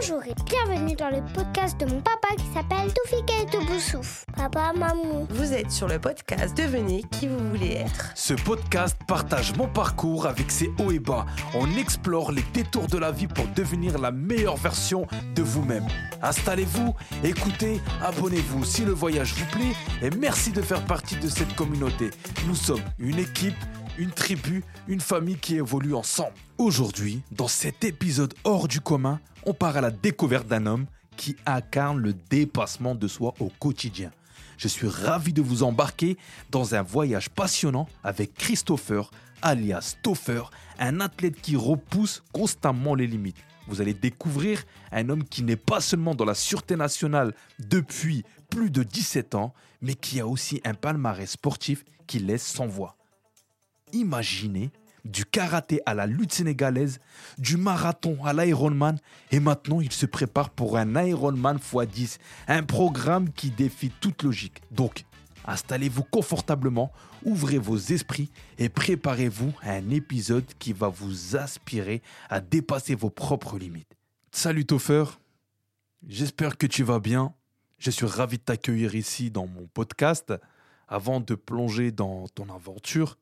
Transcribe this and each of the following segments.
Bonjour et bienvenue dans le podcast de mon papa qui s'appelle Toufik et Toubousouf. Papa, maman. Vous êtes sur le podcast Devenez qui vous voulez être. Ce podcast partage mon parcours avec ses hauts et bas. On explore les détours de la vie pour devenir la meilleure version de vous-même. Installez-vous, écoutez, abonnez-vous si le voyage vous plaît et merci de faire partie de cette communauté. Nous sommes une équipe, une tribu, une famille qui évolue ensemble. Aujourd'hui, dans cet épisode hors du commun, on part à la découverte d'un homme qui incarne le dépassement de soi au quotidien. Je suis ravi de vous embarquer dans un voyage passionnant avec Christopher, alias Toffer, un athlète qui repousse constamment les limites. Vous allez découvrir un homme qui n'est pas seulement dans la sûreté nationale depuis plus de 17 ans, mais qui a aussi un palmarès sportif qui laisse sans voix. Imaginez du karaté à la lutte sénégalaise, du marathon à l'Ironman, et maintenant il se prépare pour un Ironman x10, un programme qui défie toute logique. Donc, installez-vous confortablement, ouvrez vos esprits et préparez-vous à un épisode qui va vous aspirer à dépasser vos propres limites. Salut Toffer, j'espère que tu vas bien. Je suis ravi de t'accueillir ici dans mon podcast. Avant de plonger dans ton aventure,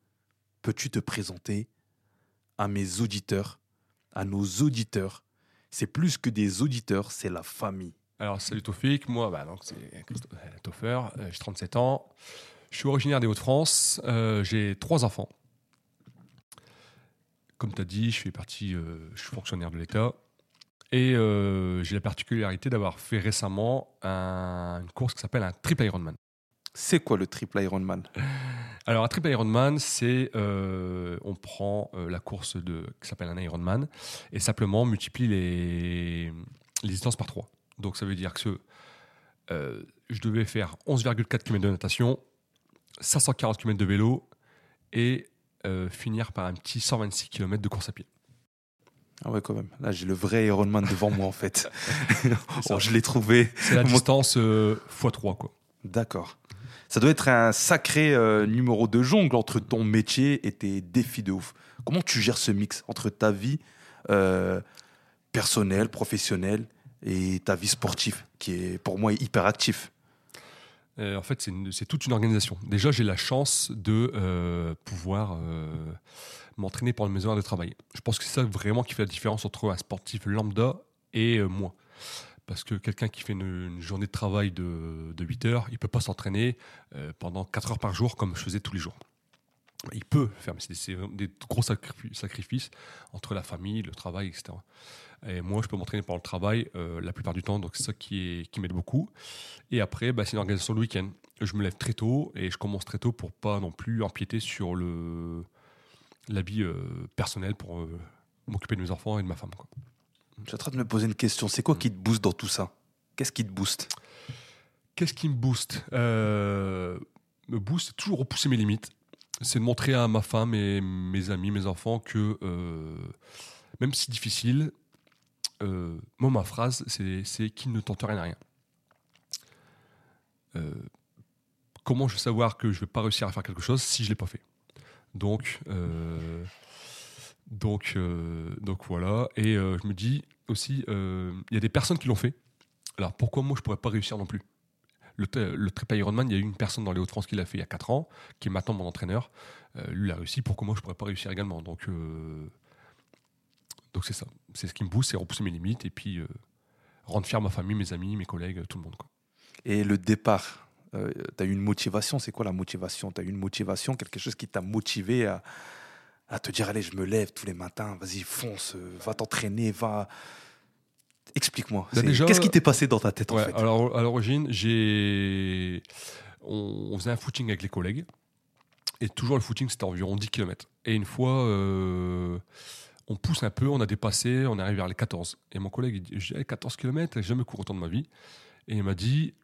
peux-tu te présenter à mes auditeurs, à nos auditeurs? C'est plus que des auditeurs, c'est la famille. Alors, salut Tofik, moi, bah, donc, c'est Christophe Toffer, euh, j'ai 37 ans, je suis originaire des Hauts-de-France, euh, j'ai trois enfants. Comme tu as dit, je, fais partie, euh, je suis fonctionnaire de l'État et j'ai la particularité d'avoir fait récemment un- une course qui s'appelle un triple Ironman. C'est quoi le triple Ironman Alors, un triple Ironman, c'est euh, on prend euh, la course de, qui s'appelle un Ironman et simplement on multiplie les, les distances par 3. Donc, ça veut dire que euh, je devais faire 11,4 km de natation, 540 km de vélo et finir par un petit 126 km de course à pied. Ah ouais, quand même. Là, j'ai le vrai Ironman devant moi, en fait. Oh, je l'ai trouvé. C'est la distance euh, x3, quoi. D'accord. Ça doit être un sacré euh, numéro de jongle entre ton métier et tes défis de ouf. Comment tu gères ce mix entre ta vie euh, personnelle, professionnelle et ta vie sportive, qui est pour moi hyper actif? Euh, en fait, c'est toute une organisation. Déjà, j'ai la chance de euh, pouvoir m'entraîner pendant mes heures de travail. Je pense que c'est ça vraiment qui fait la différence entre un sportif lambda et moi. Parce que quelqu'un qui fait une, journée de travail de, de 8 heures, il ne peut pas s'entraîner euh, pendant 4 heures par jour comme je faisais tous les jours. Il peut faire, mais c'est des, gros sacri- sacrifices entre la famille, le travail, etc. Et moi, je peux m'entraîner pendant le travail euh, la plupart du temps, donc c'est ça qui, m'aide beaucoup. Et après, bah, c'est une organisation le week-end. Je me lève très tôt et je commence très tôt pour pas non plus empiéter sur le la euh, pour m'occuper de mes enfants et de ma femme. Je suis en train de me poser une question. C'est quoi qui te booste dans tout ça? Qu'est-ce qui te booste? Qu'est-ce qui me booste? Euh, Me booste, c'est toujours repousser mes limites. C'est de montrer à ma femme et mes amis, mes enfants que euh, même si difficile, euh, moi ma phrase c'est c'est qui ne tente rien à rien. Euh, comment je vais savoir que je vais pas réussir à faire quelque chose si je l'ai pas fait? Donc donc euh, donc voilà. Et euh, je me dis aussi, euh, il y a des personnes qui l'ont fait. Alors pourquoi moi je pourrais pas réussir non plus? Le, le triple Ironman, il y a eu une personne dans les Hauts-de-France qui l'a fait il y a 4 ans, qui est maintenant mon entraîneur. Euh, lui, il a réussi. Pourquoi moi, je pourrais pas réussir également? Donc, euh, c'est ça. C'est ce qui me booste, c'est repousser mes limites et puis euh, rendre fier ma famille, mes amis, mes collègues, tout le monde. Et le départ, tu as eu une motivation? C'est quoi la motivation? Tu as eu une motivation, quelque chose qui t'a motivé à, à te dire allez, je me lève tous les matins, vas-y, fonce, euh, va t'entraîner, va. Explique-moi. Bah, Qu'est-ce qui t'est passé dans ta tête en fait alors à l'origine, j'ai on, on faisait un footing avec les collègues et toujours le footing c'était environ 10 km. Et une fois euh, on pousse un peu, on a dépassé, on arrive vers les 14. Et mon collègue il dit j'ai 14 km, j'ai jamais couru autant de ma vie. Et il m'a dit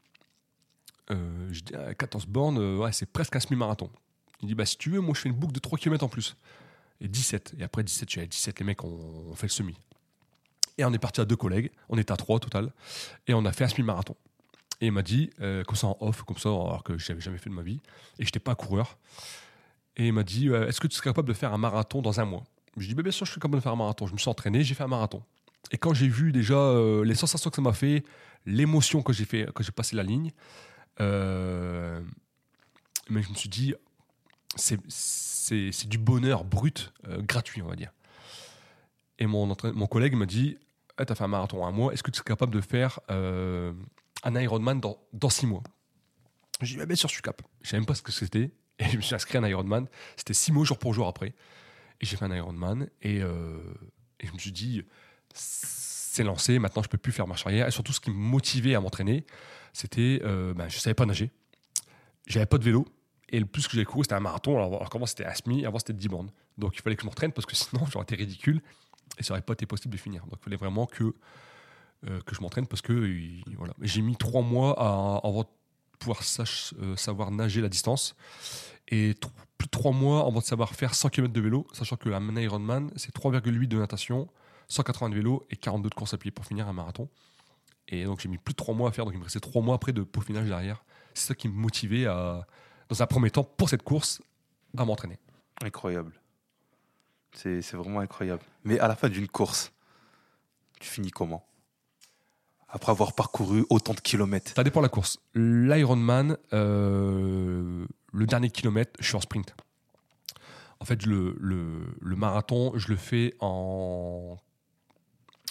euh, je dis, Ah, 14 bornes, euh, ouais, c'est presque un semi-marathon. Il dit bah si tu veux, moi je fais une boucle de 3 km en plus. Et 17. Et après 17, je suis à 17, les mecs, on, fait le semi. Et on est parti à deux collègues, on était à trois au total, et on a fait un semi-marathon. Et il m'a dit, euh, comme ça en off, comme ça, alors que j'avais jamais fait de ma vie, et j'étais pas coureur. Et il m'a dit, euh, est-ce que tu serais capable de faire un marathon dans un mois? Je lui ai dit, bien sûr, je suis capable de faire un marathon. Je me suis entraîné, j'ai fait un marathon. Et quand j'ai vu déjà euh, les sensations que ça m'a fait, l'émotion que j'ai fait, que j'ai passé la ligne, mais je me suis dit, c'est, du bonheur brut, euh, gratuit, on va dire. Et mon, mon collègue m'a dit, tu as fait un marathon en un mois, est-ce que tu es capable de faire euh, un Ironman dans, dans six mois? J'ai dit, bien sûr, je suis capable. Je savais même pas ce que c'était. Et je me suis inscrit à un Ironman. C'était six mois jour pour jour après. Et j'ai fait un Ironman. Et, euh, et je me suis dit, c'est lancé, maintenant je peux plus faire marche arrière. Et surtout, ce qui me motivait à m'entraîner, c'était, ben, je savais pas nager. J'avais pas de vélo. Et le plus que j'avais couru, c'était un marathon. Alors, qu'avant, c'était un semi, avant, c'était 10 bornes. Donc, il fallait que je m'entraîne parce que sinon, j'aurais été ridicule et ça aurait pas été possible de finir. Donc, il fallait vraiment que, euh, que je m'entraîne parce que il- voilà. j'ai mis trois mois à, avant de pouvoir euh, savoir nager la distance et plus de trois mois avant de savoir faire 100 km de vélo, sachant que la Man Ironman, c'est 3,8 de natation, 180 de vélo et 42 de course à pied pour finir un marathon. Et donc j'ai mis plus de trois mois à faire, donc il me restait trois mois après de peaufinage derrière. C'est ça qui me motivait à, dans un premier temps, pour cette course, à m'entraîner. Incroyable. C'est vraiment incroyable. Mais à la fin d'une course, tu finis comment? Après avoir parcouru autant de kilomètres. Ça dépend de la course. L'Ironman, euh, le dernier kilomètre, je suis en sprint. En fait, le, le, le marathon, je le fais en.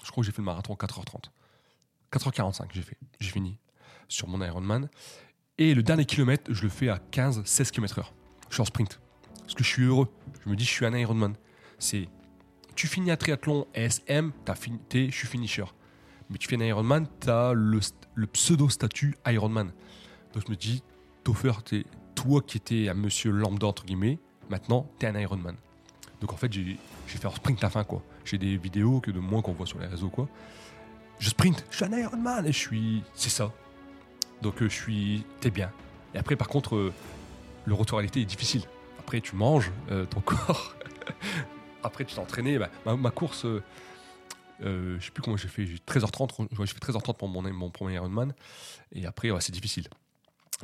Je crois que j'ai fait le marathon en 4h30. 4h45, j'ai fait. J'ai fini sur mon Ironman. Et le dernier kilomètre, je le fais à 15-16 km/h. Je suis en sprint. Parce que je suis heureux. Je me dis, je suis un Ironman. C'est. Tu finis un triathlon SM, t'as fini, t'es- je suis finisher. Mais tu fais un Ironman, tu as le, st- le pseudo-statut Ironman. Donc je me dis, Toffer, t'es toi qui étais un monsieur lambda, entre guillemets, maintenant, tu es un Ironman. Donc en fait, j'ai fait un sprint à fin, quoi. J'ai des vidéos que de moi qu'on voit sur les réseaux, quoi. Je sprint, je suis un Ironman et je suis. C'est ça. Donc euh, je suis. T'es bien. Et après, par contre, euh, le retour à réalité est difficile. Après, tu manges euh, ton corps. après, tu t'es entraîné. Bah, ma, course. euh, je sais plus comment j'ai fait, j'ai 13h30, ouais, j'ai fait 13h30 pour mon, premier Ironman, et après c'est difficile.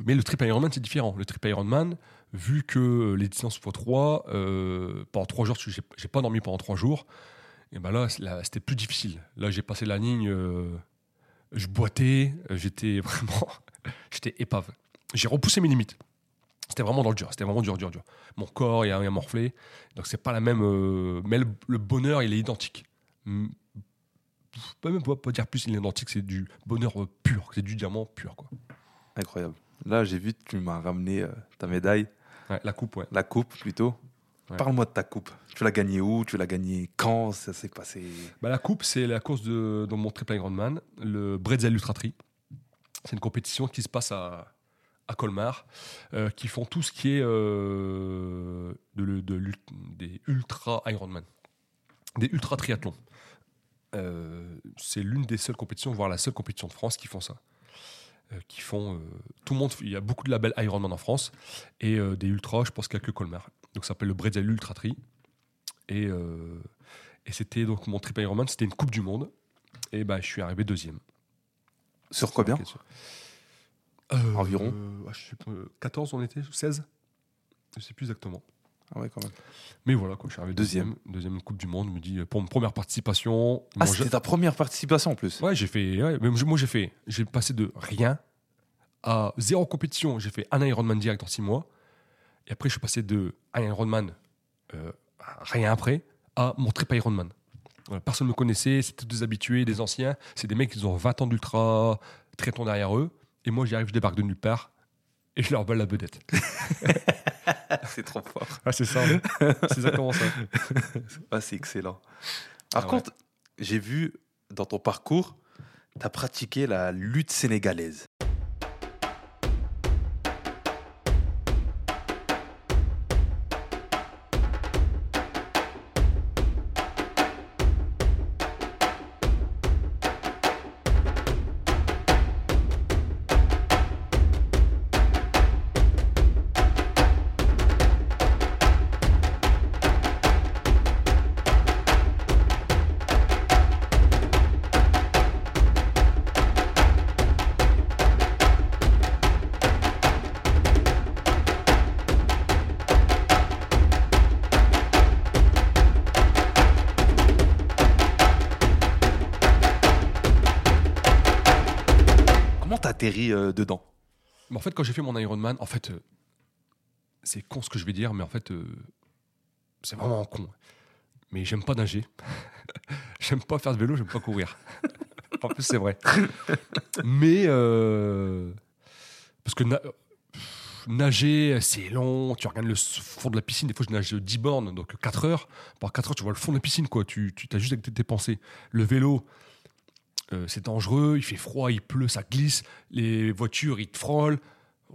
Mais le triple Ironman c'est différent. Le triple Ironman, vu que les distances x3, euh, pendant 3 jours, j'ai pas dormi pendant 3 jours, et ben là, c'était plus difficile. Là j'ai passé la ligne, je boitais, j'étais vraiment, j'étais épave. J'ai repoussé mes limites. C'était vraiment dans le dur, c'était vraiment dur, dur, dur. Mon corps il a, il a morflé, donc c'est pas la même, euh, mais le, le bonheur il est identique. Peux même pas, pas dire plus, il est identique, c'est du bonheur pur, c'est du diamant pur. Quoi. Incroyable. Là, j'ai vu que tu m'as ramené euh, ta médaille, Ouais, la coupe, ouais. la coupe plutôt. Ouais. Parle-moi de ta coupe. Tu l'as gagnée où? Tu l'as gagnée quand? Ça s'est passé? Bah, la coupe, c'est la course de, dans mon triple Ironman, le Bretzel Ultra Tri. C'est une compétition qui se passe à, à Colmar, euh, qui font tout ce qui est euh, des ultra Ironman, des ultra triathlons. Euh, c'est l'une des seules compétitions, voire la seule compétition de France qui font ça. Qui font tout le monde, il y a beaucoup de labels Ironman en France et des ultras, je pense qu'il n'y a que Colmar. Donc ça s'appelle le Bretzel Ultra Tri. Et, et c'était donc mon triple Ironman, c'était une Coupe du Monde. Et bah, je suis arrivé deuxième. Sur combien Euh, Environ euh, ah, je sais pas, euh, 14 on était 16 Je sais plus exactement. Ah ouais, quand même. Mais voilà, quoi, je suis arrivé Deuxième. Coupe du Monde, me dit, pour une première participation. Ah, c'était ta première participation en plus. Ouais, j'ai fait. ouais, mais moi, j'ai fait. J'ai passé de rien à zéro compétition. J'ai fait un Ironman direct en six mois. Et après, je suis passé de un Ironman, euh, rien après, à mon triple Ironman. Voilà, personne ne me connaissait, c'était des habitués, des anciens. C'est des mecs qui ont 20 ans d'ultra triathlon derrière eux. Et moi, j'y arrive, je débarque de nulle part. Et je leur vole la vedette. c'est trop fort. Ah, c'est ça. c'est exactement ça. Ah, c'est excellent. Par Ah ouais. contre, j'ai vu dans ton parcours, tu as pratiqué la lutte sénégalaise. Euh, dedans Mais en fait, quand j'ai fait mon Ironman, en fait, euh, c'est con ce que je vais dire, mais en fait, euh, c'est vraiment con. Mais j'aime pas nager. j'aime pas faire de vélo, j'aime pas courir. en plus, c'est vrai. mais parce que nager, c'est long. Tu regardes le fond de la piscine. Des fois, je nage 10 bornes, donc 4 heures. Par 4 heures, tu vois le fond de la piscine, quoi. Tu, tu as juste avec pensées. Le vélo, euh, c'est dangereux, il fait froid, il pleut, ça glisse, les voitures, ils te frôlent.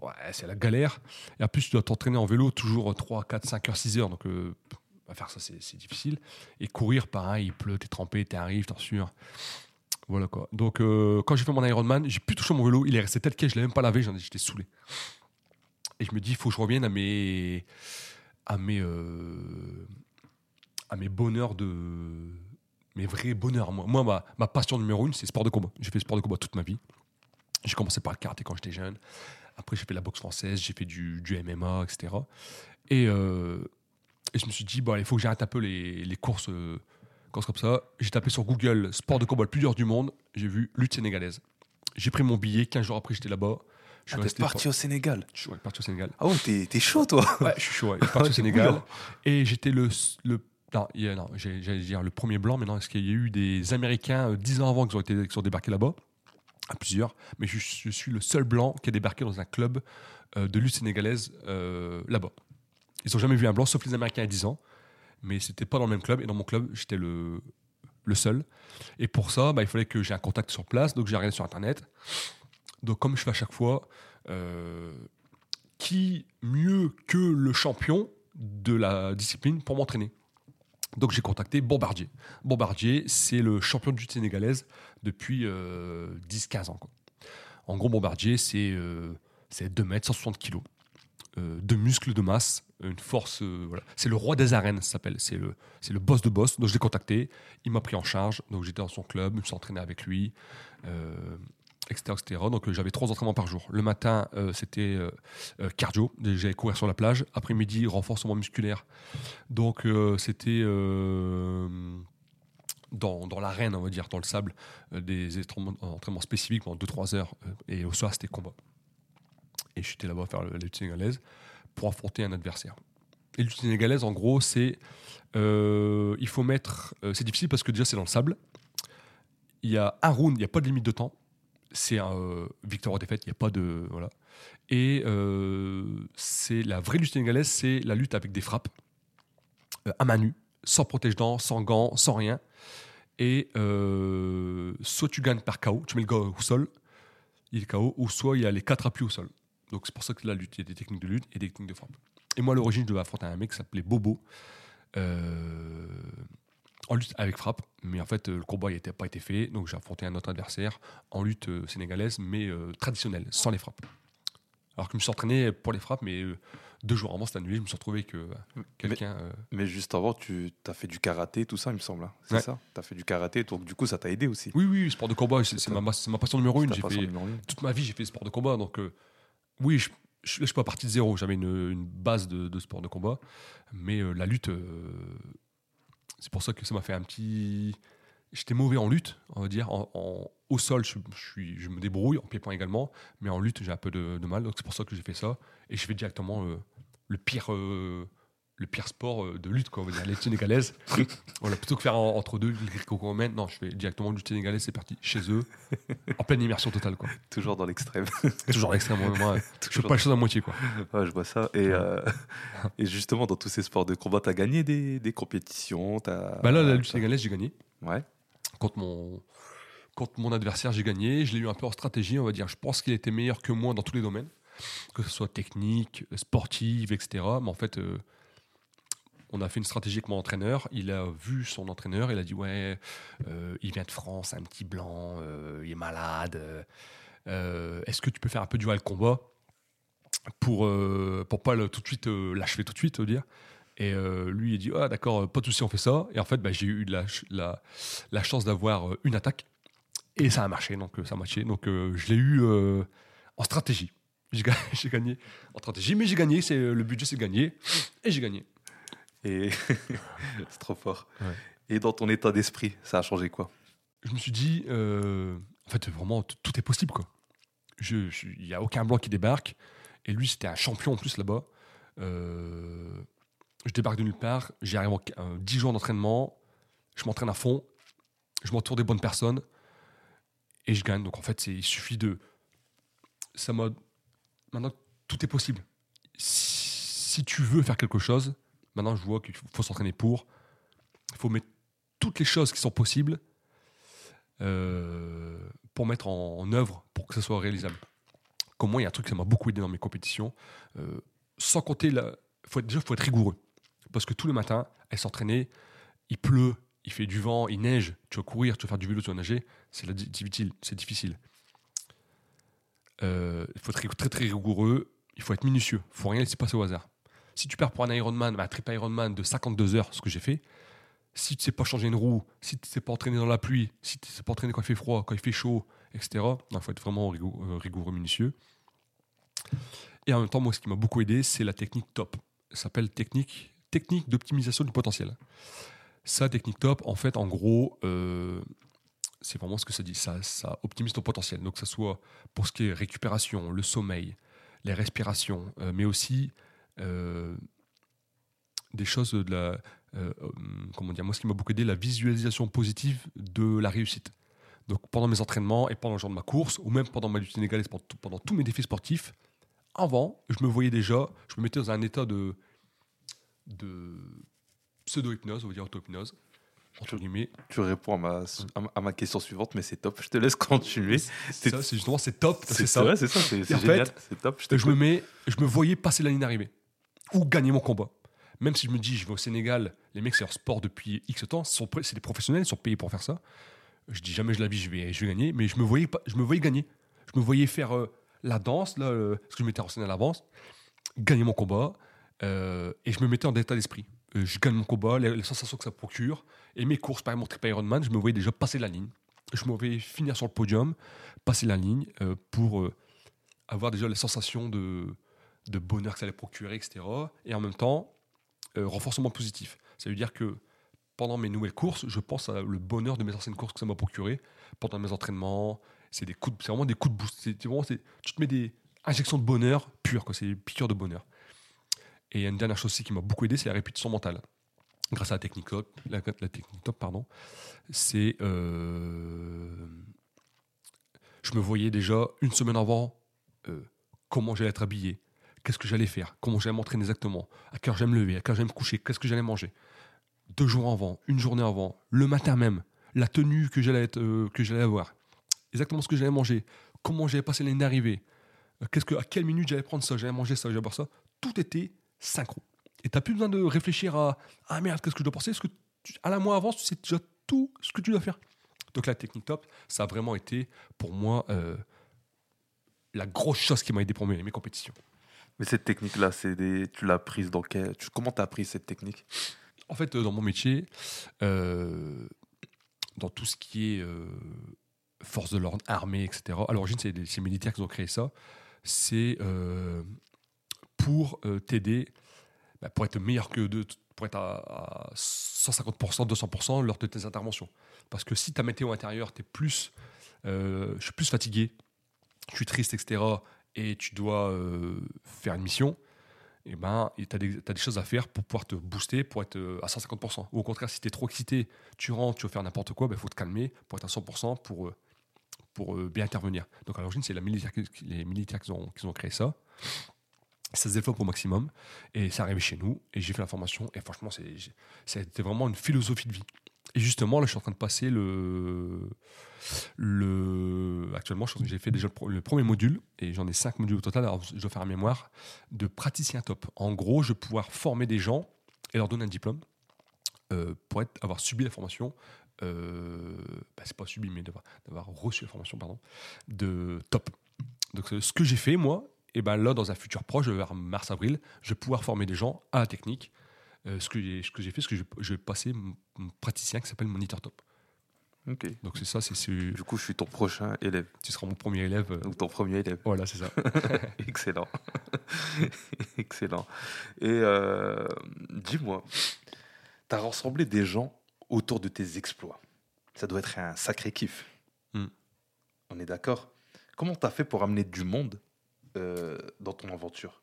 Ouais, c'est la galère. Et en plus, tu dois t'entraîner en vélo toujours 3, 4, 5 heures, 6 heures. Donc, euh, faire ça, c'est difficile. Et courir, pareil, il pleut, t'es trempé, t'arrives, t'en sûr. Voilà quoi. Donc, euh, quand j'ai fait mon Ironman, j'ai pu toucher mon vélo. Il est resté tel quel, je l'ai même pas lavé, j'en ai- j'étais saoulé. Et je me dis, il faut que je revienne à mes. à mes. à mes bonheurs de. Mes vrais bonheurs. Moi, moi ma, ma passion numéro une, c'est sport de combat. J'ai fait sport de combat toute ma vie. J'ai commencé par le karaté quand j'étais jeune. Après, j'ai fait la boxe française, j'ai fait du, du MMA, etc. Et, euh, et je me suis dit, bon, il faut que j'arrête un peu les, les courses, euh, courses comme ça. J'ai tapé sur Google sport de combat le plus dur du monde. J'ai vu lutte sénégalaise. J'ai pris mon billet. 15 jours après, j'étais là-bas. Je suis Ah, parti au Sénégal. Je suis ouais, parti au Sénégal. Ah ouais, t'es chaud, toi. Ouais, je suis chaud. ouais. Je suis parti au Sénégal. Et j'étais le. le non, j'ai- j'allais dire le premier blanc, mais non, parce qu'il y a eu des Américains euh, dix ans avant qui ont, été, sont débarqués là-bas, à plusieurs, mais je, suis le seul blanc qui a débarqué dans un club euh, de lutte sénégalaise euh, là-bas. Ils n'ont jamais vu un blanc, sauf les Américains à 10 ans, mais c'était pas dans le même club, et dans mon club, j'étais le, seul. Et pour ça, bah, il fallait que j'ai un contact sur place, donc j'ai regardé sur Internet. Donc, comme je fais à chaque fois, qui mieux que le champion de la discipline pour m'entraîner? Donc j'ai contacté Bombardier. Bombardier, c'est le champion de lutte sénégalaise depuis euh, 10-15 ans. quoi. En gros, Bombardier, c'est euh, c'est 2 mètres, 160 kilos, euh, de muscles, de masse, une force. euh. C'est le roi des arènes, ça s'appelle. C'est le, c'est le boss de boss. Donc je l'ai contacté, il m'a pris en charge. Donc j'étais dans son club, je me suis entraîné avec lui. Etc.. Donc euh, j'avais trois entraînements par jour. Le matin, euh, c'était euh, cardio, j'allais courir sur la plage. Après-midi, renforcement musculaire. Donc c'était dans, dans l'arène, on va dire, dans le sable, des entraînements, spécifiques pendant 2-3 heures. et au soir, c'était combat. Et j'étais là-bas faire la lutte sénégalaise pour affronter un adversaire. Et lutte sénégalaise, en gros, c'est. il faut mettre. c'est difficile parce que déjà, c'est dans le sable. Il y a un round, il n'y a pas de limite de temps. C'est un euh, victoire ou défaite, il n'y a pas de. Voilà. Et euh, c'est la vraie lutte sénégalaise, c'est la lutte avec des frappes euh, à main nue, sans protège-dents, sans gants, sans rien. Et soit tu gagnes par KO, tu mets le gars au sol, il est KO, ou soit il y a les quatre appuis au sol. Donc c'est pour ça que la lutte, il y a des techniques de lutte et des techniques de frappe. Et moi, à l'origine, je devais affronter un mec qui s'appelait Bobo. En lutte avec frappe, mais en fait, euh, le combat n'était pas été fait, donc j'ai affronté un autre adversaire en lutte euh, sénégalaise, mais euh, traditionnelle, sans les frappes. Alors que je me suis entraîné pour les frappes, mais deux jours avant, c'était annulé, je me suis retrouvé que quelqu'un. euh, Mais juste avant, tu as fait du karaté, tout ça, il me semble. hein. C'est Ouais. ça? Tu as fait du karaté, donc du coup, ça t'a aidé aussi. Oui, oui, sport de combat, c'est ma, passion numéro une. J'ai passion fait, numéro une. toute ma vie, j'ai fait sport de combat. Donc, euh, oui, je, je, suis pas parti de zéro. J'avais une, une base de, de sport de combat. Mais euh, la lutte, c'est pour ça que ça m'a fait un petit. J'étais mauvais en lutte, on va dire. Au sol, je, me débrouille, en pied-point également. Mais en lutte, j'ai un peu de, de mal. Donc, c'est pour ça que j'ai fait ça. Et je fais directement euh, le pire. euh, le pire sport euh, de lutte, quoi, on va dire, les sénégalaises. voilà, plutôt que faire en- entre deux, le gréco-romaine, non, je fais directement lutte sénégalaise, c'est parti, chez eux, en pleine immersion totale, quoi. Toujours dans l'extrême. Toujours à l'extrême, moi, je fais pas les choses à moitié, quoi. Ouais, je vois ça. Et, euh, et justement, dans tous ces sports de combat, tu as gagné des, des compétitions t'as- Bah là, la lutte t'as- sénégalaise, j'ai gagné. Ouais. Contre mon, contre mon adversaire, j'ai gagné. Je l'ai eu un peu en stratégie, on va dire. Je pense qu'il était meilleur que moi dans tous les domaines, que ce soit technique, sportive, etc. Mais en fait, euh, on a fait une stratégie avec mon entraîneur. Il a vu son entraîneur. Il a dit Ouais, euh, il vient de France, un petit blanc, euh, il est malade. euh, Est-ce que tu peux faire un peu du wild combat pour, pour pas tout de suite l'achever tout de suite, dire? Et lui, il dit Ah, d'accord, pas de souci, on fait ça. Et en fait, bah, j'ai eu la, la, la chance d'avoir une attaque. Et ça a marché, donc ça a matché. Donc je l'ai eu en stratégie. J'ai gagné en stratégie, mais j'ai gagné. C'est le budget, c'est de gagner. Et j'ai gagné. Et c'est trop fort. Ouais. Et dans ton état d'esprit, ça a changé quoi? Je me suis dit, euh, en fait, vraiment, tout est possible, quoi. Il n'y a aucun blanc qui débarque. Et lui, c'était un champion en plus là-bas. Euh, je débarque de nulle part. J'arrive en euh, 10 jours d'entraînement. Je m'entraîne à fond. Je m'entoure des bonnes personnes. Et je gagne. Donc en fait, il suffit de. Ça m'a. Maintenant, tout est possible. Si, si tu veux faire quelque chose, maintenant je vois qu'il faut, s'entraîner pour. Il faut mettre toutes les choses qui sont possibles euh, pour mettre en, œuvre pour que ça soit réalisable. Comme moi, il y a un truc qui m'a beaucoup aidé dans mes compétitions. euh, sans compter, la, faut être, déjà, il faut être rigoureux. Parce que tous les matins, elle s'entraîner, il pleut, il fait du vent, il neige, tu vas courir, tu vas faire du vélo, tu vas nager, c'est difficile. C'est difficile. Euh, il faut être très très rigoureux, il faut être minutieux, il faut rien laisser passer au hasard. Si tu pars pour un Ironman, un trip Ironman de 52 heures, ce que j'ai fait, si tu ne sais pas changer une roue, si tu ne sais pas entraîner dans la pluie, si tu ne sais pas entraîner quand il fait froid, quand il fait chaud, etc., il faut être vraiment euh, rigoureux, minutieux. Et en même temps, moi, ce qui m'a beaucoup aidé, c'est la technique top. Ça s'appelle technique, technique d'optimisation du potentiel. Ça, technique top, en fait, en gros, euh, c'est vraiment ce que ça dit. Ça, optimise ton potentiel. Donc, que ce soit pour ce qui est récupération, le sommeil, les respirations, euh, mais aussi des choses de la. euh, euh, comment dire Moi, ce qui m'a beaucoup aidé, la visualisation positive de la réussite. Donc, pendant mes entraînements et pendant le jour de ma course, ou même pendant ma lutte sénégalaise, pendant, pendant tous mes défis sportifs, avant, je me voyais déjà, je me mettais dans un état de, de pseudo-hypnose, on va dire auto-hypnose, entre guillemets. Tu réponds à ma, à ma- question suivante, mais c'est top. Je te laisse continuer. C'est ça, c'est justement, c'est top. C'est ça, c'est ça, c'est génial. C'est top. Je je me, mets, je me voyais passer la ligne d'arrivée ou gagner mon combat. Même si je me dis, je vais au Sénégal, les mecs, c'est leur sport depuis X temps, c'est des professionnels, ils sont payés pour faire ça. Je dis jamais je la vis, je vais, je vais gagner, mais je me voyais, pas, je me voyais gagner. Je me voyais faire euh, la danse, là, euh, parce que je m'étais renseigné à l'avance, gagner mon combat, euh, et je me mettais en état d'esprit. Euh, je gagne mon combat, les, sensations que ça procure, et mes courses, par exemple, mon trip Ironman, je me voyais déjà passer la ligne. Je me voyais finir sur le podium, passer la ligne, pour avoir déjà les sensations de, de bonheur que ça allait procurer, etc. Et en même temps, euh, renforcement positif. Ça veut dire que pendant mes nouvelles courses, je pense à le bonheur de mes anciennes courses que ça m'a procuré pendant mes entraînements. C'est des coups, de- c'est vraiment des coups de boost. C'est vraiment, c'est- tu te mets des injections de bonheur pures, quoi. C'est des piqûres de bonheur. Et une dernière chose aussi qui m'a beaucoup aidé, c'est la répétition mentale. Grâce à la technique top, la technique top, pardon, c'est euh, je me voyais déjà une semaine avant euh, comment j'allais être habillé, qu'est-ce que j'allais faire, comment j'allais m'entraîner exactement, à quelle heure j'allais me lever, à quelle heure j'allais me coucher, qu'est-ce que j'allais manger? Deux jours avant, une journée avant, le matin même, la tenue que j'allais euh, que j'allais avoir, exactement ce que j'allais manger, comment j'allais passer la ligne d'arrivée, euh, qu'est-ce que, à quelle minute j'allais prendre ça, j'allais manger ça, j'allais boire ça. Tout était synchro. Et tu n'as plus besoin de réfléchir à Ah merde, qu'est-ce que je dois penser? Parce que à la mois avant, tu sais déjà tout ce que tu dois faire? Donc la technique top, ça a vraiment été pour moi euh, la grosse chose qui m'a aidé pour mes, mes compétitions. Mais cette technique-là, c'est des... tu l'as prise dans quel... tu- Comment tu as appris cette technique? En fait, euh, dans mon métier, euh, dans tout ce qui est euh, force de l'ordre, armée, etc., à l'origine, c'est les militaires qui ont créé ça. C'est pour t'aider, bah, pour être meilleur que de, pour être à, à 150%, 200% lors de tes interventions. Parce que si ta météo intérieure, t'es plus, euh, je suis plus fatigué, je suis triste, etc., et tu dois euh, faire une mission, et ben, tu as, des choses à faire pour pouvoir te booster, pour être euh, à 150%. Ou au contraire, si tu es trop excité, tu rentres, tu veux faire n'importe quoi, il faut te calmer pour être à 100% pour, pour euh, bien intervenir. Donc à l'origine, c'est les militaires qui ont, qui ont créé ça. Ça se développe au maximum et c'est arrivé chez nous et j'ai fait la formation et franchement, c'était vraiment une philosophie de vie. Et justement, là, je suis en train de passer le. le actuellement, j'ai fait déjà le, premier module et j'en ai cinq modules au total. Alors, je dois faire un mémoire de praticien top. En gros, je vais pouvoir former des gens et leur donner un diplôme euh, pour être, avoir subi la formation. Euh, bah, c'est pas subi, mais d'avoir, reçu la formation, pardon, de top. Donc, ce que j'ai fait, moi, et ben là, dans un futur proche, vers mars-avril, je vais pouvoir former des gens à la technique. Euh, ce, que j'ai, ce que j'ai fait, c'est que je, je vais passer mon praticien qui s'appelle Moniteur Top. Ok. Donc c'est ça, c'est, c'est- Du coup, je suis ton prochain élève, tu seras mon premier élève. euh, ou ton premier élève. Voilà, c'est ça. Excellent. Excellent. Et euh, dis-moi, tu as rassemblé des gens autour de tes exploits. Ça doit être un sacré kiff. Hmm. On est d'accord Comment tu as fait pour amener du monde euh, dans ton aventure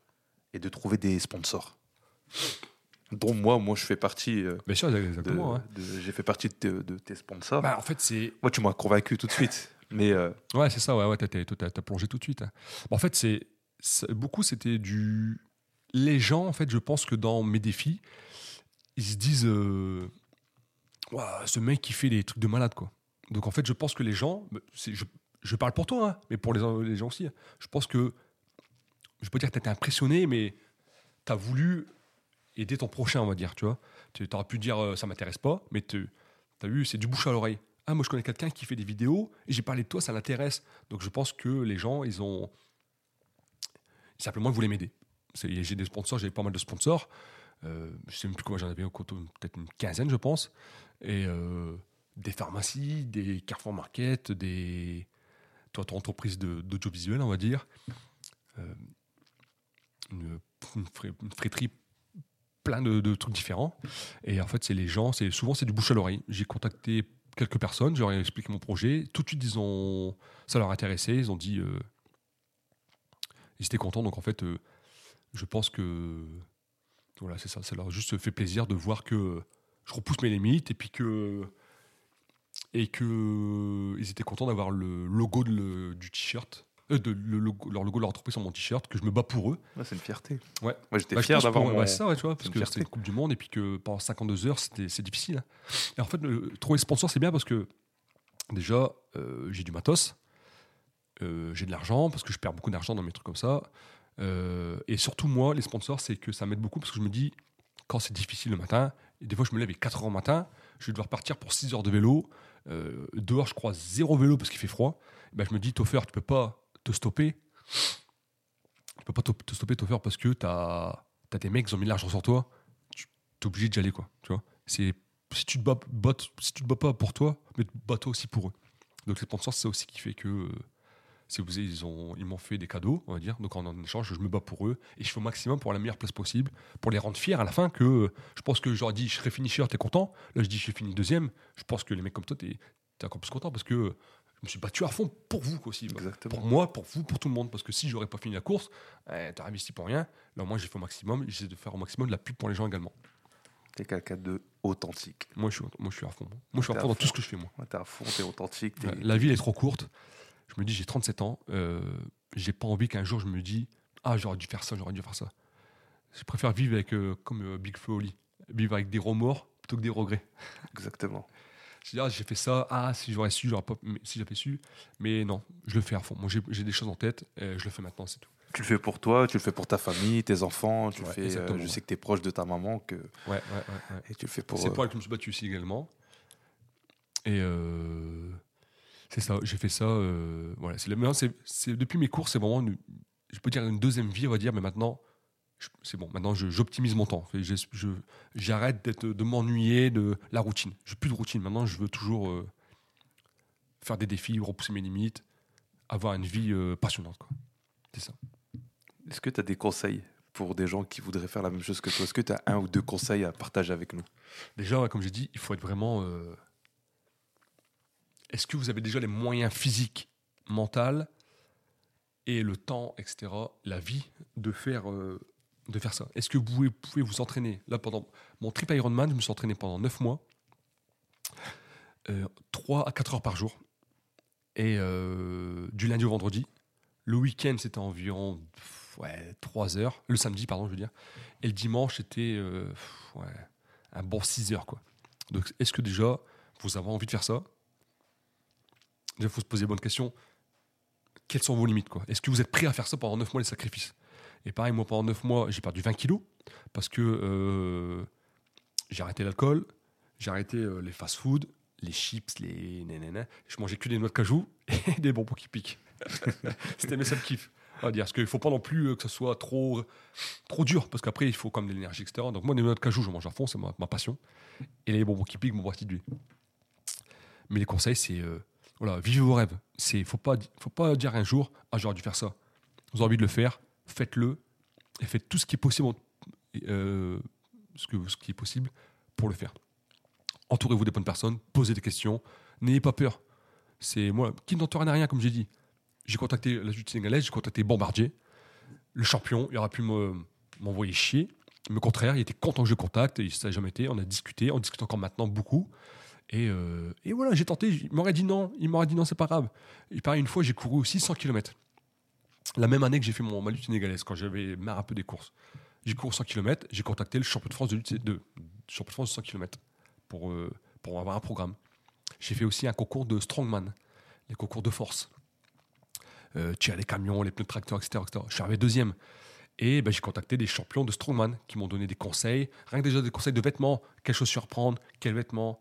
et de trouver des sponsors? Dont moi, moi je fais partie. euh, Bien sûr, exactement. ouais. J'ai fait partie de, te- de tes sponsors. Bah, en fait, c'est Moi, tu m'as convaincu tout de suite. Mais euh, Ouais, c'est ça, ouais, ouais, t'as, plongé tout de suite. hein. Bon, en fait, c'est, beaucoup, c'était du. Les gens, en fait, je pense que dans mes défis, ils se disent euh, ce mec qui fait des trucs de malade, quoi. Donc, en fait, je pense que les gens, bah, je parle pour toi, hein, mais pour les, les gens aussi, hein. je pense que. Je peux dire que t'as été impressionné, mais t'as voulu aider ton prochain, on va dire, tu vois. Tu aurais pu dire euh, ça m'intéresse pas, mais tu as vu, c'est du bouche à l'oreille. Ah, moi je connais quelqu'un qui fait des vidéos et j'ai parlé de toi, ça l'intéresse. Donc je pense que les gens, ils ont. Simplement, ils voulaient m'aider. J'ai des sponsors, j'avais pas mal de sponsors. Euh, je sais même plus combien j'en avais, peut-être une quinzaine, je pense. Et euh, des pharmacies, des Carrefour Market, des. Toi, ton entreprise d'audiovisuel, on va dire. Euh, une, une plein de, trucs différents. Et en fait, c'est les gens, c'est souvent c'est du bouche à l'oreille. J'ai contacté quelques personnes, je leur ai expliqué mon projet. Tout de suite, ils ont, ça leur a intéressé. Ils ont dit, euh, ils étaient contents. Donc en fait, euh, je pense que voilà, c'est ça. Ça leur juste fait plaisir de voir que je repousse mes limites et puis que et que ils étaient contents d'avoir le logo de du t-shirt. Euh, de, le logo, leur logo de leur entreprise sur mon t-shirt, que je me bats pour eux. ouais, c'est une fierté. Ouais. Moi, j'étais Bah, fier d'avoir mon. c'est ça, ouais, tu vois, parce que c'était une Coupe du Monde et puis que pendant 52 heures, c'était, c'est difficile. hein. Et en fait, le- trouver sponsor, c'est bien parce que déjà, euh, j'ai du matos, euh, j'ai de l'argent parce que je perds beaucoup d'argent dans mes trucs comme ça. Euh, et surtout, moi, les sponsors, c'est que ça m'aide beaucoup parce que je me dis, quand c'est difficile le matin, et des fois, je me lève à 4 heures au matin, je vais devoir partir pour 6 heures de vélo. euh, dehors, je crois zéro vélo parce qu'il fait froid. Ben, je me dis, Toffer, tu peux pas te stopper. Tu peux pas te te stopper, Toffer, parce que t'as as des mecs qui ont mis l'argent sur toi. Tu es obligé d'y aller, quoi. Tu vois si, tu te bats, si tu te bats pas pour toi, mais bats-toi aussi pour eux. Donc les sponsors, c'est aussi qui fait que euh, si vous, ils, ont, ils m'ont fait des cadeaux, on va dire. Donc en, échange, je me bats pour eux et je fais au maximum pour la meilleure place possible, pour les rendre fiers à la fin. Que euh, je pense que j'aurais dit, je serais finisher, t'es content. Là, je dis, je suis fini deuxième. Je pense que les mecs comme toi, t'es es encore plus content parce que je me suis battu à fond pour vous aussi. Exactement. Pour moi, pour vous, pour tout le monde. Parce que si j'aurais pas fini la course, eh, t'aurais investi pour rien. Là, moi, j'ai fait au maximum. J'essaie de faire au maximum de la pub pour les gens également. T'es quelqu'un de authentique. Moi, je suis, moi, je suis à fond. Moi, je suis à fond dans tout ce que je fais, moi. Ouais, T'es à fond, t'es authentique. t'es- Ouais, La vie elle est trop courte. Je me dis, j'ai 37 ans. euh, j'ai pas envie qu'un jour je me dis, ah, j'aurais dû faire ça, j'aurais dû faire ça. Je préfère vivre avec, euh, comme euh, Big Flo Oli, vivre avec des remords plutôt que des regrets. Exactement. Je dis, ah, j'ai fait ça, ah, si j'aurais su, j'aurais pas, si j'avais su. Mais non, je le fais à fond. Moi, j'ai des choses en tête, et je le fais maintenant, c'est tout. Tu le fais pour toi, tu le fais pour ta famille, tes enfants. Tu le fais. euh, je ouais. sais que t'es proche de ta maman que, Ouais, ouais, ouais. ouais. et tu le fais pour. C'est euh, pour elle que je me suis battu aussi également. Et euh, c'est ça, j'ai fait ça. euh, voilà, c'est depuis mes cours, c'est vraiment, une- je peux dire une deuxième vie, on va dire, mais maintenant, c'est bon. Maintenant, j'optimise mon temps. J'arrête de m'ennuyer de la routine. J'ai plus de routine. Maintenant, je veux toujours euh, faire des défis, repousser mes limites, avoir une vie euh, passionnante. C'est ça. Est-ce que tu as des conseils pour des gens qui voudraient faire la même chose que toi? Est-ce que tu as un ou deux conseils à partager avec nous? Déjà, comme j'ai dit, il faut être vraiment. euh, Est-ce que vous avez déjà les moyens physiques, mentaux et le temps, etc., la vie de faire, euh, de faire ça Est-ce que vous pouvez, vous entraîner Là, pendant mon trip Ironman, je me suis entraîné pendant 9 mois, 3 à 4 heures par jour, et euh, du lundi au vendredi. Le week-end, c'était environ pff, ouais, 3 heures. Le samedi, pardon, je veux dire. Et le dimanche, c'était euh, un bon 6 heures. Quoi. Donc, est-ce que déjà, vous avez envie de faire ça? Déjà, il faut se poser les bonnes questions. Quelles sont vos limites Est-ce que vous êtes prêt à faire ça pendant 9 mois, les sacrifices? Et pareil, moi, pendant 9 mois, j'ai perdu 20 kilos parce que euh, j'ai arrêté l'alcool, j'ai arrêté euh, les fast-food, les chips, les nanana. Je mangeais que des noix de cajou et des bonbons qui piquent. C'était mes seuls kiffs. Parce qu'il ne faut pas non plus euh, que ce soit trop, trop dur, parce qu'après, il faut comme de l'énergie, etc. Donc, moi, des noix de cajou, je mange à fond, c'est ma, passion. Et les bonbons qui piquent, mon lui. Mais les conseils, c'est voilà, vivez vos rêves. Il ne faut pas, faut pas dire un jour, ah, j'aurais dû faire ça. Vous avez envie de le faire, faites-le et faites tout ce qui est possible, euh, ce, que, ce qui est possible pour le faire. Entourez-vous des bonnes personnes, posez des questions, n'ayez pas peur. C'est moi qui n'entraîne à rien, comme j'ai dit. j'ai contacté la justice sénégalaise, j'ai contacté Bombardier, le champion, il aurait pu me- m'envoyer chier. Mais au contraire, il était content que je contacte, et ça n'a jamais été. On a discuté, on discute encore maintenant beaucoup. Et, euh, et voilà, j'ai tenté, il m'aurait dit non, il m'aurait dit non, c'est pas grave. Et pareil, une fois, j'ai couru aussi 100 km. La même année que j'ai fait mon ma lutte quand j'avais marre un peu des courses. J'ai couru 100 km, j'ai contacté le champion de France de lutte, de, champion de France de 100 km pour, euh, pour avoir un programme. J'ai fait aussi un concours de strongman, les concours de force. Euh, tirer les camions, les pneus de tracteur, etc. etc. Je suis arrivé deuxième. Et ben, j'ai contacté des champions de strongman qui m'ont donné des conseils. Rien que déjà des conseils de vêtements, quelles chaussures prendre, quels vêtements,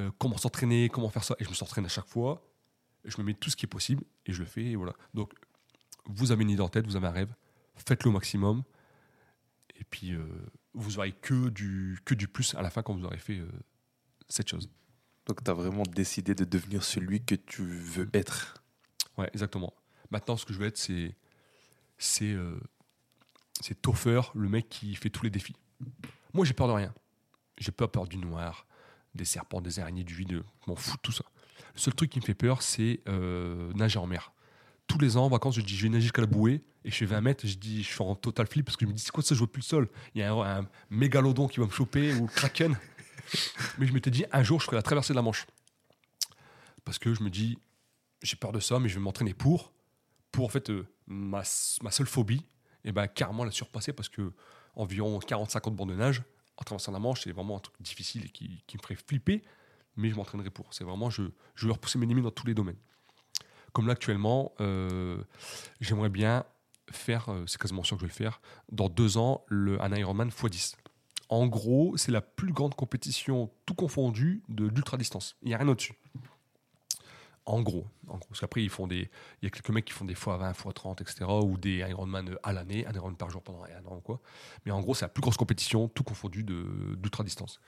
euh, comment s'entraîner, comment faire ça. Et je me s'entraîne à chaque fois. Je me mets tout ce qui est possible et je le fais. Voilà. Donc, vous avez une idée en tête, vous avez un rêve, faites-le au maximum. Et puis, euh, vous aurez que du, que du plus à la fin quand vous aurez fait euh, cette chose. Donc, tu as vraiment décidé de devenir celui que tu veux être. Ouais, exactement. Maintenant, ce que je veux être, c'est c'est euh, c'est Topher, le mec qui fait tous les défis. Moi, j'ai peur de rien. J'ai pas peur du noir, des serpents, des araignées, du vide. Je m'en fous de tout ça. Le seul truc qui me fait peur, c'est nager en mer. Tous les ans, en vacances, je dis je vais nager jusqu'à la bouée et je fais 20 mètres. Je dis je suis en total flip parce que je me dis c'est quoi ça, je vois plus le sol? Il y a un, mégalodon qui va me choper ou kraken. Mais je m'étais dit un jour, je ferai la traversée de la Manche. Parce que je me dis j'ai peur de ça, mais je vais m'entraîner pour. Pour en fait, euh, ma, ma seule phobie, et ben carrément la surpasser parce que environ 40-50 bornes de nage en traversant la Manche, c'est vraiment un truc difficile et qui, me ferait flipper, mais je m'entraînerai pour. C'est vraiment, je, je veux repousser mes limites dans tous les domaines. Comme là, actuellement, euh, j'aimerais bien faire, euh, c'est quasiment sûr que je vais le faire, dans deux ans, le, un Ironman x10. En gros, c'est la plus grande compétition, tout confondu, de l'ultra-distance. Il n'y a rien au-dessus. En gros. Parce qu'après, ils font des, il y a quelques mecs qui font des fois 20, x 30, etc. ou des Ironman à l'année, un Ironman par jour pendant un an ou quoi. Mais en gros, c'est la plus grosse compétition, tout confondu, d'ultra-distance.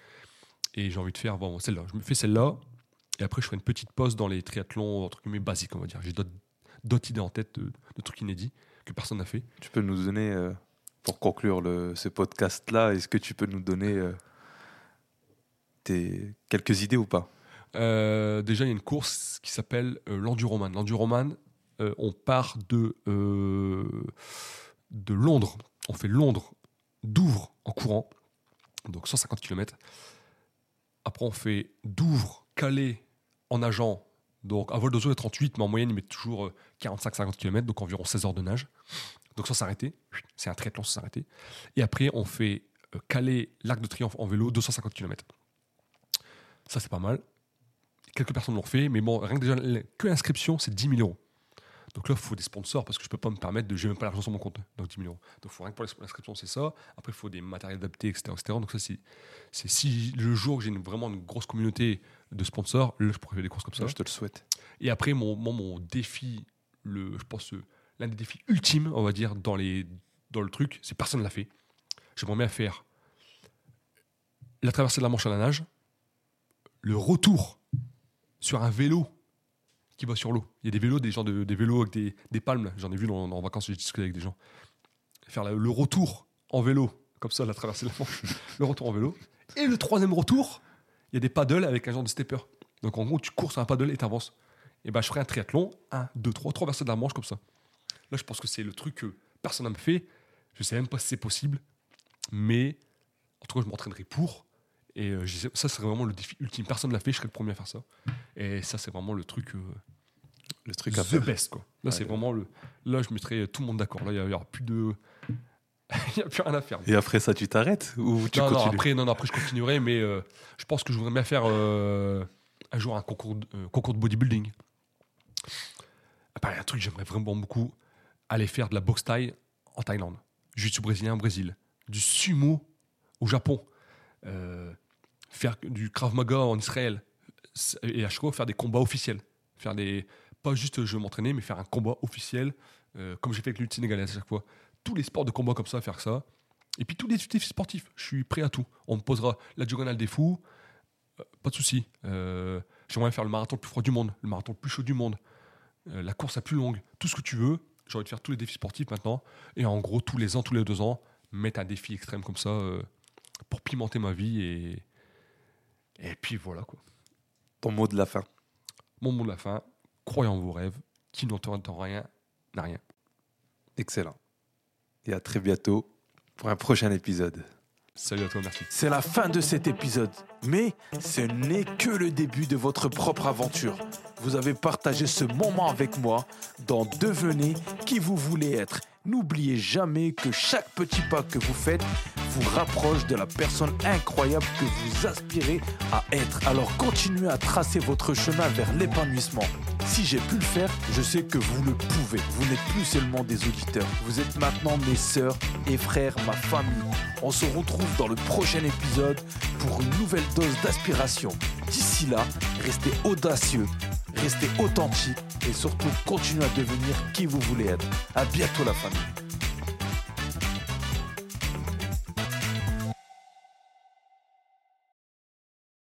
Et j'ai envie de faire bon, celle-là. Je me fais celle-là, et après, je ferai une petite pause dans les triathlons, entre guillemets, basiques, on va dire. J'ai d'autres idées en tête de, de trucs inédits que personne n'a fait. Tu peux nous donner, euh, pour conclure le, ce podcast-là, est-ce que tu peux nous donner euh, tes, quelques idées ou pas? Euh, déjà, il y a une course qui s'appelle l'Enduroman. L'Enduroman, on part de, de Londres. On fait Londres, Douvres en courant, donc 150 km. Après, on fait Douvres, Calais en nageant. Donc, à vol d'oiseau, il a 38, mais en moyenne, ils mettent toujours 45-50 km, donc environ 16 heures de nage. Donc, sans s'arrêter. C'est un triathlon sans s'arrêter. Et après, on fait euh, Calais, Lac de Triomphe en vélo, 250 km. Ça, c'est pas mal quelques personnes l'ont fait, mais bon, rien que déjà, que l'inscription, c'est 10 000 euros. Donc là, il faut des sponsors parce que je peux pas me permettre de. J'ai même pas l'argent sur mon compte, donc 10 000 euros. Donc il faut rien que pour l'inscription, c'est ça. Après, il faut des matériels adaptés, etc. etc. Donc ça, c'est si le jour que j'ai vraiment une grosse communauté de sponsors, là, je pourrais faire des courses comme ça. Je te le souhaite. Et après, mon, mon, mon défi, le, je pense, euh, l'un des défis ultimes, on va dire, dans, les, dans le truc, c'est personne ne l'a fait. J'aimerais bien faire la traversée de la Manche à la nage, le retour sur un vélo qui va sur l'eau. Il y a des vélos, des gens de, des vélos avec des, des palmes. J'en ai vu dans, en vacances, j'ai discuté avec des gens. Faire la- le retour en vélo, comme ça, la traversée de la Manche, le retour en vélo. Et le troisième retour, il y a des paddles avec un genre de stepper. Donc en gros, tu cours sur un paddle et t'avances. Et ben, je ferai un triathlon, 1, 2, 3, traversée de la Manche comme ça. Là, je pense que c'est le truc que personne n'a fait. Je sais même pas si c'est possible, mais en tout cas, je m'entraînerai pour. Et euh, ça, serait vraiment le défi ultime. Personne ne l'a fait, je serais le premier à faire ça. Et ça, c'est vraiment le truc, euh, Le truc à the faire. best. Quoi. Là, Ouais, c'est ouais. vraiment le. Là, je mettrais tout le monde d'accord. Là, il n'y aura plus de. Il n'y a plus rien à faire. Et après ça, tu t'arrêtes ou tu non, non, continues? après, non, non, après, je continuerai, mais euh, je pense que je voudrais bien faire euh, un jour un concours de, euh, concours de bodybuilding. Un truc que j'aimerais vraiment beaucoup aller faire de la boxe thaï en Thaïlande, jiu-jitsu brésilien au Brésil, du sumo au Japon, euh, faire du krav maga en Israël, et à chaque fois faire des combats officiels, faire des pas juste je veux m'entraîner, mais faire un combat officiel, comme j'ai fait avec l'ulti sénégalaise à chaque fois. Tous les sports de combat comme ça, faire ça. Et puis tous les défis sportifs, je suis prêt à tout. On me posera la diagonale des fous, euh, pas de souci. Euh, J'aimerais faire le marathon le plus froid du monde, le marathon le plus chaud du monde, euh, la course la plus longue, tout ce que tu veux. J'ai envie de faire tous les défis sportifs maintenant. Et en gros, tous les ans, tous les deux ans, mettre un défi extrême comme ça pour pimenter ma vie. Et, et puis voilà quoi. Ton mot de la fin. Mon mot de la fin, croyez en vos rêves, qui n'entend rien n'a rien. Excellent. Et à très bientôt pour un prochain épisode. Salut à toi, merci. C'est la fin de cet épisode, mais ce n'est que le début de votre propre aventure. Vous avez partagé ce moment avec moi dans Devenez qui vous voulez être. N'oubliez jamais que chaque petit pas que vous faites vous rapproche de la personne incroyable que vous aspirez à être. Alors continuez à tracer votre chemin vers l'épanouissement. Si j'ai pu le faire, je sais que vous le pouvez. Vous n'êtes plus seulement des auditeurs. Vous êtes maintenant mes sœurs et frères, ma famille. On se retrouve dans le prochain épisode pour une nouvelle d'aspiration. D'ici là, restez audacieux, restez authentique et surtout continuez à devenir qui vous voulez être. À bientôt la famille.